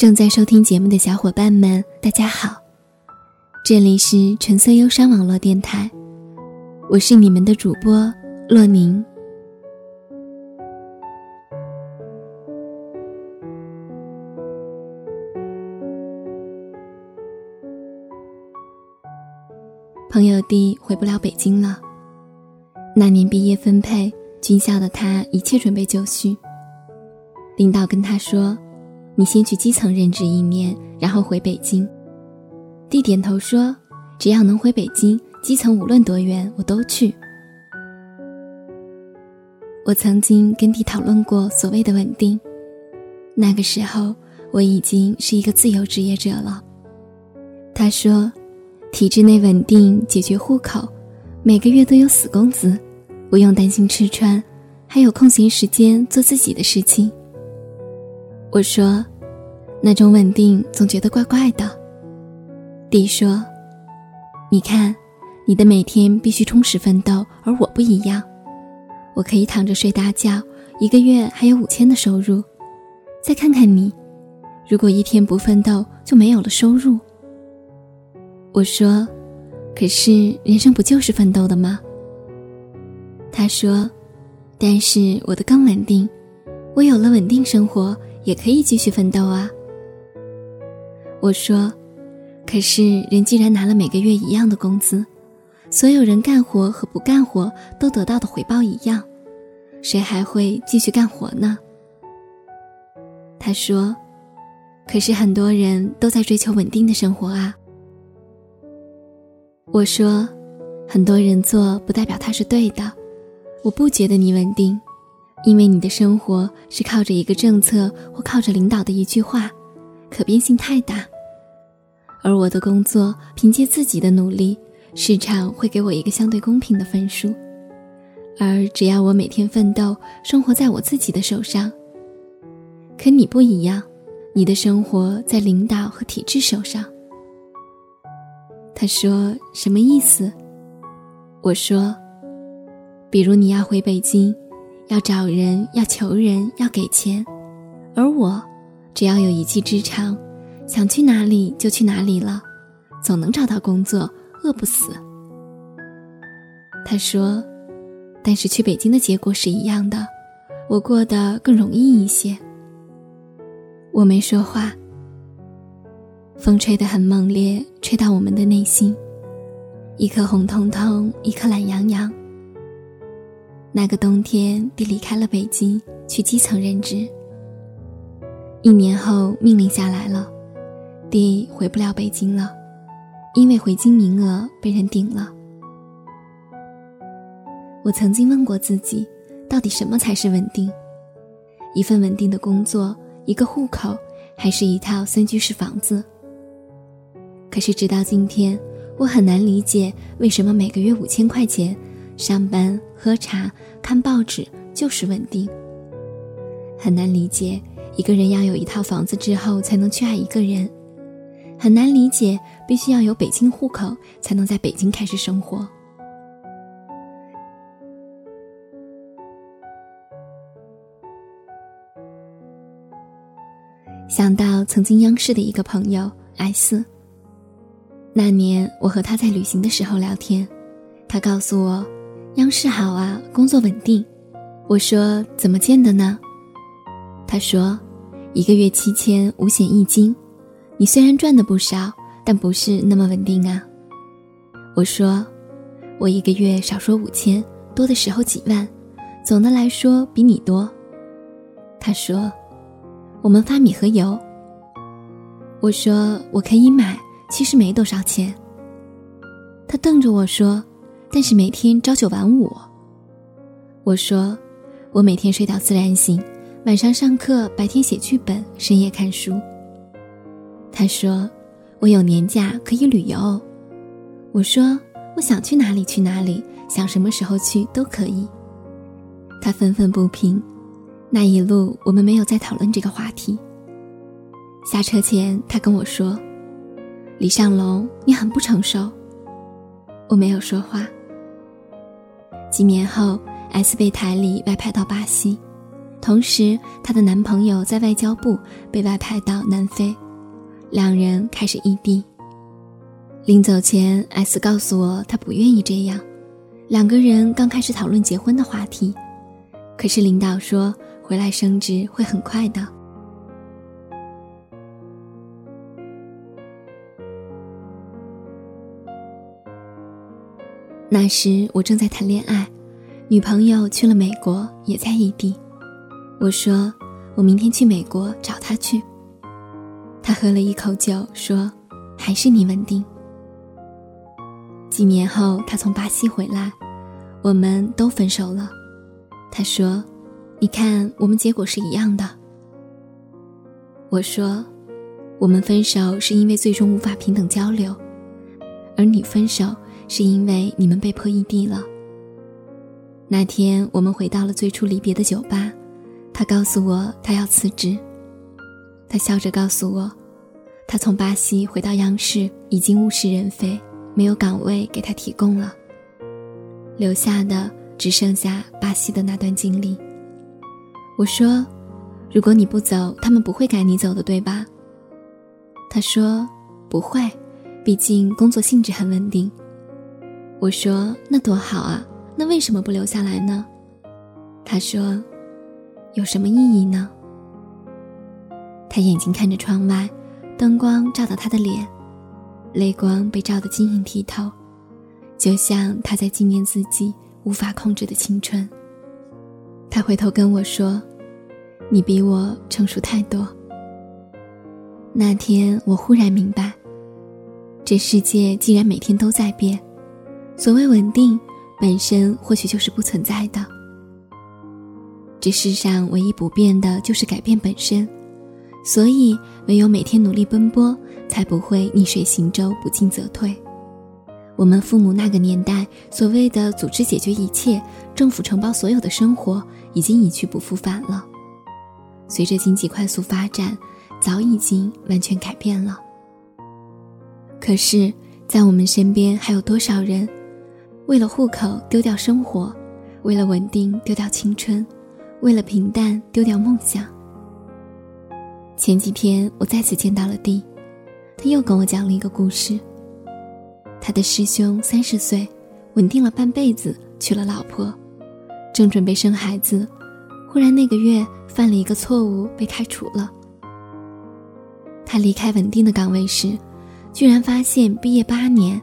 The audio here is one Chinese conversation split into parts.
正在收听节目的小伙伴们，大家好，这里是纯色忧伤网络电台，我是你们的主播洛宁。朋友弟回不了北京了，那年毕业分配，军校的他一切准备就绪。领导跟他说。你先去基层任职一年，然后回北京。弟点头说：“只要能回北京，基层无论多远我都去。”我曾经跟弟讨论过所谓的稳定，那个时候我已经是一个自由职业者了。他说：“体制内稳定，解决户口，每个月都有死工资，不用担心吃穿，还有空闲时间做自己的事情。”我说。那种稳定总觉得怪怪的。弟说：“你看，你的每天必须充实奋斗，而我不一样。我可以躺着睡大觉，一个月还有五千的收入。再看看你，如果一天不奋斗，就没有了收入。”我说：“可是人生不就是奋斗的吗？”他说：“但是我的更稳定，我有了稳定生活，也可以继续奋斗啊。”我说：“可是人既然拿了每个月一样的工资，所有人干活和不干活都得到的回报一样，谁还会继续干活呢？”他说：“可是很多人都在追求稳定的生活啊。”我说：“很多人做不代表他是对的，我不觉得你稳定，因为你的生活是靠着一个政策或靠着领导的一句话。”可变性太大，而我的工作凭借自己的努力，市场会给我一个相对公平的分数。而只要我每天奋斗，生活在我自己的手上。可你不一样，你的生活在领导和体制手上。他说什么意思？我说，比如你要回北京，要找人，要求人，要给钱，而我。只要有一技之长，想去哪里就去哪里了，总能找到工作，饿不死。他说：“但是去北京的结果是一样的，我过得更容易一些。”我没说话。风吹得很猛烈，吹到我们的内心，一颗红彤彤，一颗懒洋洋。那个冬天，弟离开了北京，去基层任职。一年后，命令下来了，弟回不了北京了，因为回京名额被人顶了。我曾经问过自己，到底什么才是稳定？一份稳定的工作，一个户口，还是一套三居室房子？可是直到今天，我很难理解为什么每个月五千块钱，上班、喝茶、看报纸就是稳定。很难理解。一个人要有一套房子之后，才能去爱一个人，很难理解。必须要有北京户口，才能在北京开始生活。想到曾经央视的一个朋友 S，那年我和他在旅行的时候聊天，他告诉我，央视好啊，工作稳定。我说怎么见的呢？他说：“一个月七千，五险一金。你虽然赚的不少，但不是那么稳定啊。”我说：“我一个月少说五千，多的时候几万，总的来说比你多。”他说：“我们发米和油。”我说：“我可以买，其实没多少钱。”他瞪着我说：“但是每天朝九晚五。”我说：“我每天睡到自然醒。”晚上上课，白天写剧本，深夜看书。他说：“我有年假可以旅游。”我说：“我想去哪里去哪里，想什么时候去都可以。”他愤愤不平。那一路我们没有再讨论这个话题。下车前，他跟我说：“李尚龙，你很不成熟。”我没有说话。几年后，S 被台里外派到巴西。同时，她的男朋友在外交部被外派到南非，两人开始异地。临走前，S 告诉我他不愿意这样。两个人刚开始讨论结婚的话题，可是领导说回来升职会很快的。那时我正在谈恋爱，女朋友去了美国，也在异地。我说我明天去美国找他去。他喝了一口酒，说还是你稳定。几年后，他从巴西回来，我们都分手了。他说：“你看，我们结果是一样的。”我说：“我们分手是因为最终无法平等交流，而你分手是因为你们被迫异地了。”那天，我们回到了最初离别的酒吧，他告诉我他要辞职。他笑着告诉我，他从巴西回到央视已经物是人非。没有岗位给他提供了，留下的只剩下巴西的那段经历。我说：“如果你不走，他们不会赶你走的，对吧？”他说：“不会，毕竟工作性质很稳定。”我说：“那多好啊，那为什么不留下来呢？”他说：“有什么意义呢？”他眼睛看着窗外，灯光照到他的脸。泪光被照得晶莹剔透，就像他在纪念自己无法控制的青春。他回头跟我说：“你比我成熟太多。”那天我忽然明白，这世界既然每天都在变，所谓稳定本身或许就是不存在的。这世上唯一不变的就是改变本身。所以，唯有每天努力奔波，才不会逆水行舟，不进则退。我们父母那个年代所谓的组织解决一切、政府承包所有的生活，已经一去不复返了。随着经济快速发展，早已经完全改变了。可是，在我们身边还有多少人，为了户口丢掉生活，为了稳定丢掉青春，为了平淡丢掉梦想？前几天我再次见到了弟，他又跟我讲了一个故事。他的师兄三十岁，稳定了半辈子，娶了老婆，正准备生孩子，忽然那个月犯了一个错误，被开除了。他离开稳定的岗位时，居然发现毕业八年，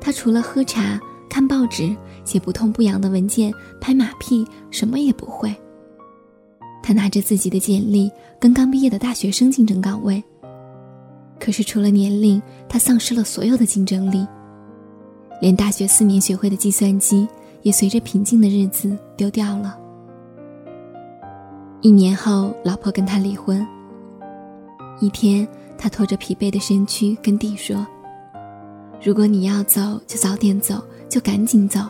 他除了喝茶、看报纸、写不痛不痒的文件、拍马屁，什么也不会。他拿着自己的简历跟刚毕业的大学生竞争岗位，可是除了年龄，他丧失了所有的竞争力，连大学四年学会的计算机也随着平静的日子丢掉了。一年后，老婆跟他离婚。一天，他拖着疲惫的身躯跟弟说：“如果你要走，就早点走，就赶紧走；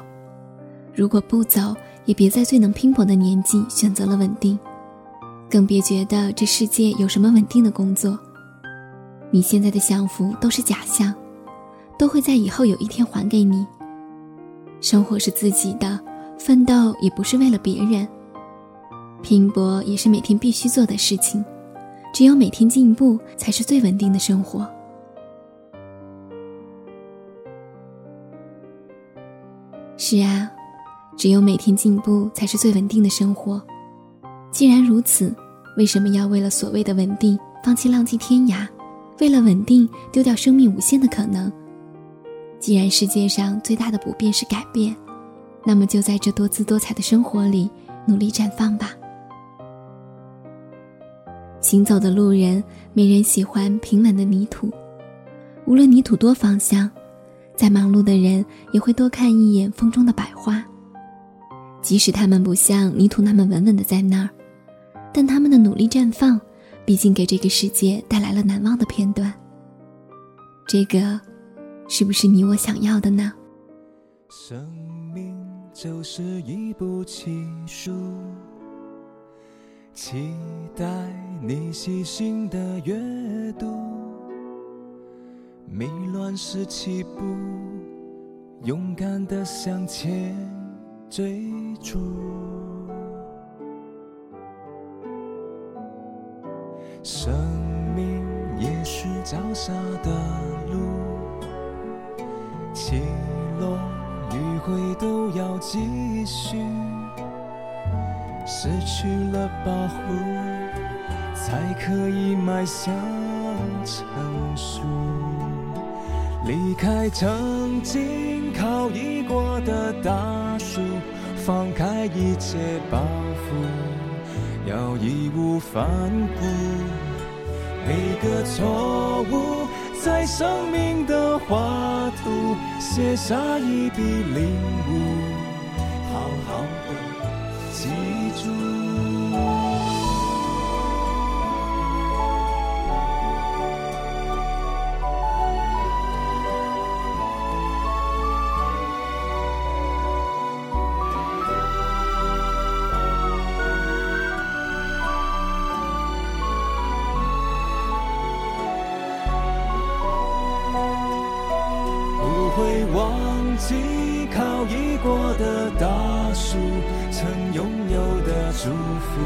如果不走，也别在最能拼搏的年纪选择了稳定。”更别觉得这世界有什么稳定的工作。你现在的享福都是假象，都会在以后有一天还给你。生活是自己的，奋斗也不是为了别人，拼搏也是每天必须做的事情。只有每天进步，才是最稳定的生活。是啊，只有每天进步，才是最稳定的生活。既然如此，为什么要为了所谓的稳定放弃浪迹天涯？为了稳定丢掉生命无限的可能？既然世界上最大的不变是改变，那么就在这多姿多彩的生活里努力绽放吧。行走的路人，没人喜欢平稳的泥土，无论泥土多芳香，再忙碌的人也会多看一眼风中的百花，即使他们不像泥土那么稳稳的在那儿。但他们的努力绽放，毕竟给这个世界带来了难忘的片段。这个，是不是你我想要的呢？生命就是一部奇书，期待你细心的阅读。迷乱时起步，勇敢的向前追逐。生命也是脚下的路，起落迂回都要继续。失去了保护，才可以迈向成熟。离开曾经靠依过的大树，放开一切包袱，要义无反顾。每个错误，在生命的画图写下一笔领悟，好好的记住。忘记靠倚过的大树，曾拥有的祝福，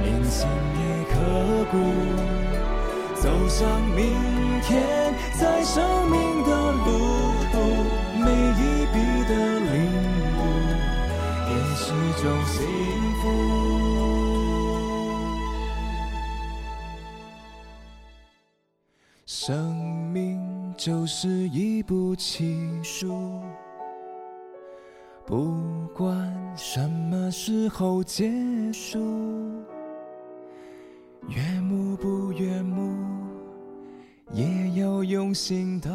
铭心也刻骨。走向明天，在生命的就是一部情书，不管什么时候结束，悦目不悦目，也要用心的